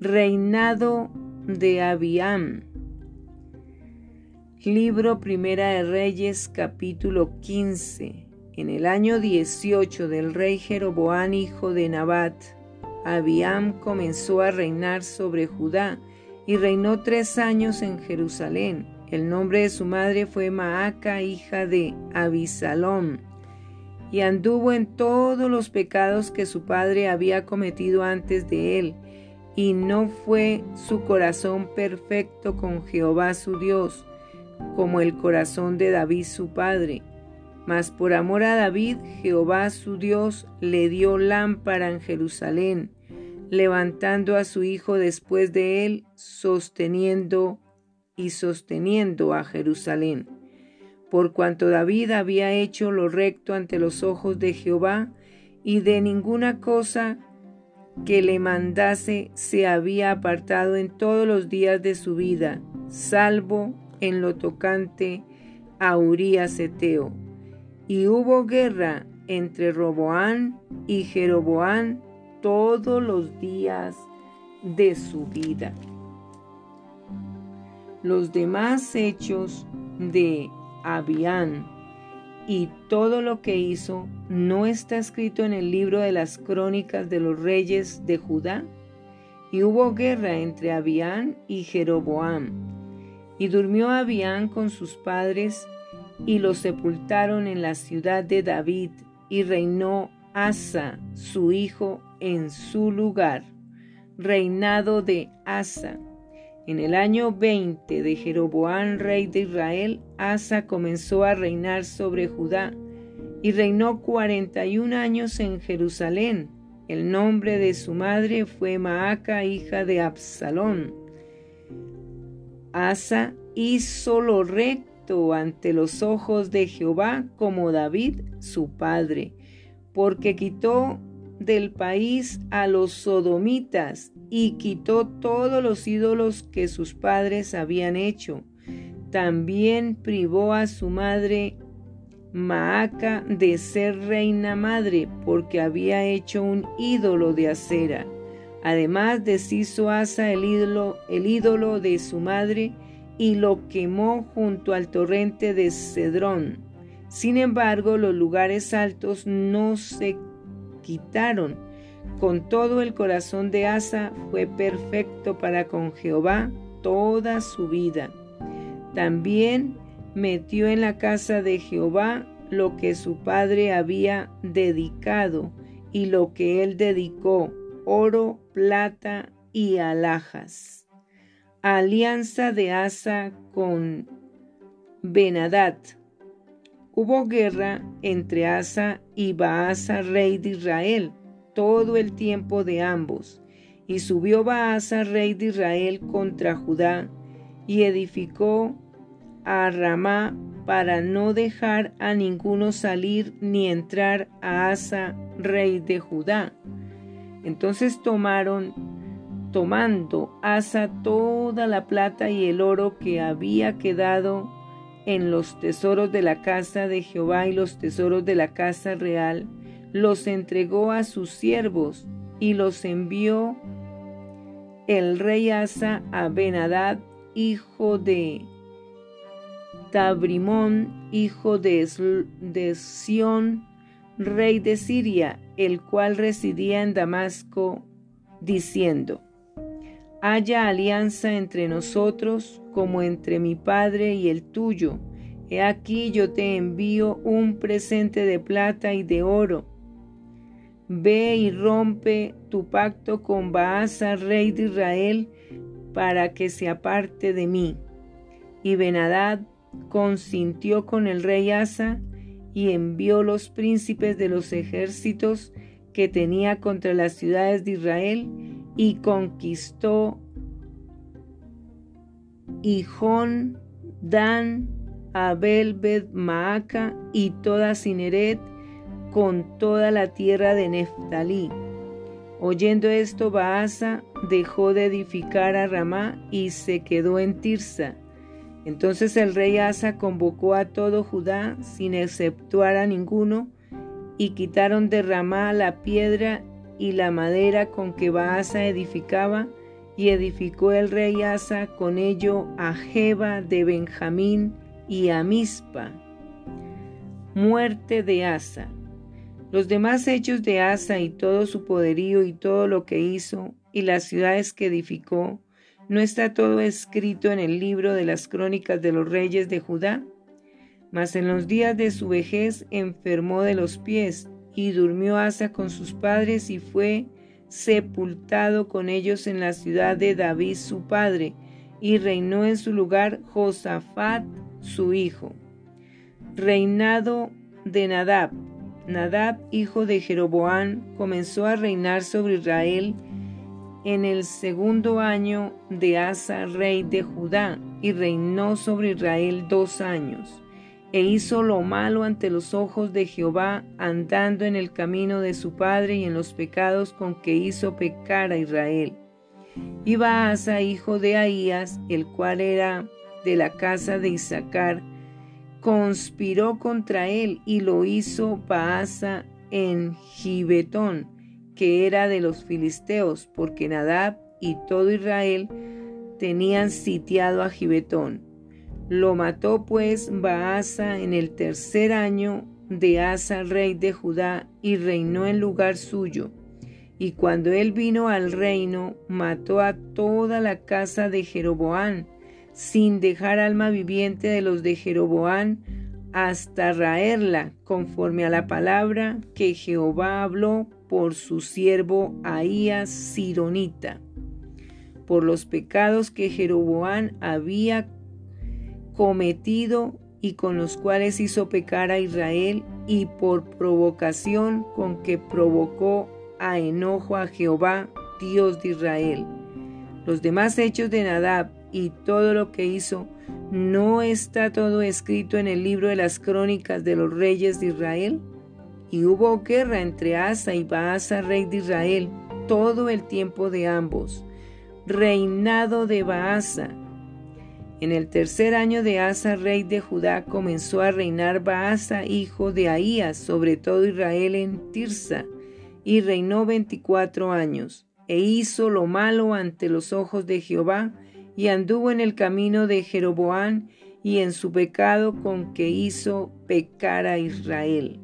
Reinado de Abiam. Libro Primera de Reyes capítulo 15. En el año 18 del rey Jeroboán hijo de Nabat, Abiam comenzó a reinar sobre Judá y reinó tres años en Jerusalén. El nombre de su madre fue Maaca, hija de Abisalom, y anduvo en todos los pecados que su padre había cometido antes de él, y no fue su corazón perfecto con Jehová su Dios, como el corazón de David su padre. Mas por amor a David, Jehová su Dios le dio lámpara en Jerusalén, levantando a su hijo después de él, sosteniendo y sosteniendo a Jerusalén. Por cuanto David había hecho lo recto ante los ojos de Jehová, y de ninguna cosa que le mandase se había apartado en todos los días de su vida, salvo en lo tocante a Urías Eteo. Y hubo guerra entre Roboán y Jeroboán todos los días de su vida. Los demás hechos de Abián y todo lo que hizo no está escrito en el libro de las crónicas de los reyes de Judá. Y hubo guerra entre Abián y Jeroboam. Y durmió Abián con sus padres y los sepultaron en la ciudad de David y reinó Asa, su hijo, en su lugar. Reinado de Asa. En el año 20 de Jeroboán, rey de Israel, Asa comenzó a reinar sobre Judá y reinó 41 años en Jerusalén. El nombre de su madre fue Maaca, hija de Absalón. Asa hizo lo recto ante los ojos de Jehová como David, su padre, porque quitó del país a los sodomitas y quitó todos los ídolos que sus padres habían hecho. También privó a su madre Maaca de ser reina madre porque había hecho un ídolo de acera. Además deshizo Asa el ídolo, el ídolo de su madre y lo quemó junto al torrente de Cedrón. Sin embargo, los lugares altos no se quitaron. Con todo el corazón de Asa fue perfecto para con Jehová toda su vida. También metió en la casa de Jehová lo que su padre había dedicado y lo que él dedicó, oro, plata y alhajas. Alianza de Asa con Benadad. Hubo guerra entre Asa y Baasa, rey de Israel, todo el tiempo de ambos. Y subió Baasa, rey de Israel, contra Judá, y edificó a Ramá para no dejar a ninguno salir ni entrar a Asa, rey de Judá. Entonces tomaron, tomando Asa toda la plata y el oro que había quedado en los tesoros de la casa de Jehová y los tesoros de la casa real, los entregó a sus siervos y los envió el rey Asa a Benadad, hijo de Tabrimón, hijo de, de Sión, rey de Siria, el cual residía en Damasco, diciendo, haya alianza entre nosotros como entre mi Padre y el tuyo. He aquí yo te envío un presente de plata y de oro. Ve y rompe tu pacto con Baasa, rey de Israel, para que se aparte de mí. Y Benadad consintió con el rey Asa y envió los príncipes de los ejércitos que tenía contra las ciudades de Israel y conquistó Hijón, Dan, Abel, Bet, Maaca y toda Cineret con toda la tierra de Neftalí. Oyendo esto, Baasa dejó de edificar a Ramá y se quedó en Tirsa. Entonces el rey Asa convocó a todo Judá sin exceptuar a ninguno, y quitaron de Ramá la piedra y la madera con que Baasa edificaba, Y edificó el rey Asa con ello a Jeba de Benjamín y a Mispa. Muerte de Asa. Los demás hechos de Asa y todo su poderío y todo lo que hizo y las ciudades que edificó, ¿no está todo escrito en el libro de las crónicas de los reyes de Judá? Mas en los días de su vejez enfermó de los pies y durmió Asa con sus padres y fue sepultado con ellos en la ciudad de David su padre, y reinó en su lugar Josafat su hijo. Reinado de Nadab. Nadab, hijo de Jeroboán, comenzó a reinar sobre Israel en el segundo año de Asa, rey de Judá, y reinó sobre Israel dos años e hizo lo malo ante los ojos de Jehová, andando en el camino de su padre y en los pecados con que hizo pecar a Israel. Y Baasa, hijo de Ahías, el cual era de la casa de Isaacar, conspiró contra él y lo hizo Baasa en Gibetón, que era de los filisteos, porque Nadab y todo Israel tenían sitiado a Gibetón. Lo mató pues Baasa en el tercer año de Asa, rey de Judá, y reinó en lugar suyo. Y cuando él vino al reino, mató a toda la casa de Jeroboán, sin dejar alma viviente de los de Jeroboán, hasta raerla, conforme a la palabra que Jehová habló por su siervo Ahías Sironita, por los pecados que Jeroboán había cometido y con los cuales hizo pecar a Israel y por provocación con que provocó a enojo a Jehová, Dios de Israel. Los demás hechos de Nadab y todo lo que hizo, ¿no está todo escrito en el libro de las crónicas de los reyes de Israel? Y hubo guerra entre Asa y Baasa, rey de Israel, todo el tiempo de ambos. Reinado de Baasa, en el tercer año de Asa, rey de Judá, comenzó a reinar Baasa, hijo de Ahías, sobre todo Israel en Tirsa, y reinó veinticuatro años, e hizo lo malo ante los ojos de Jehová, y anduvo en el camino de Jeroboán, y en su pecado con que hizo pecar a Israel.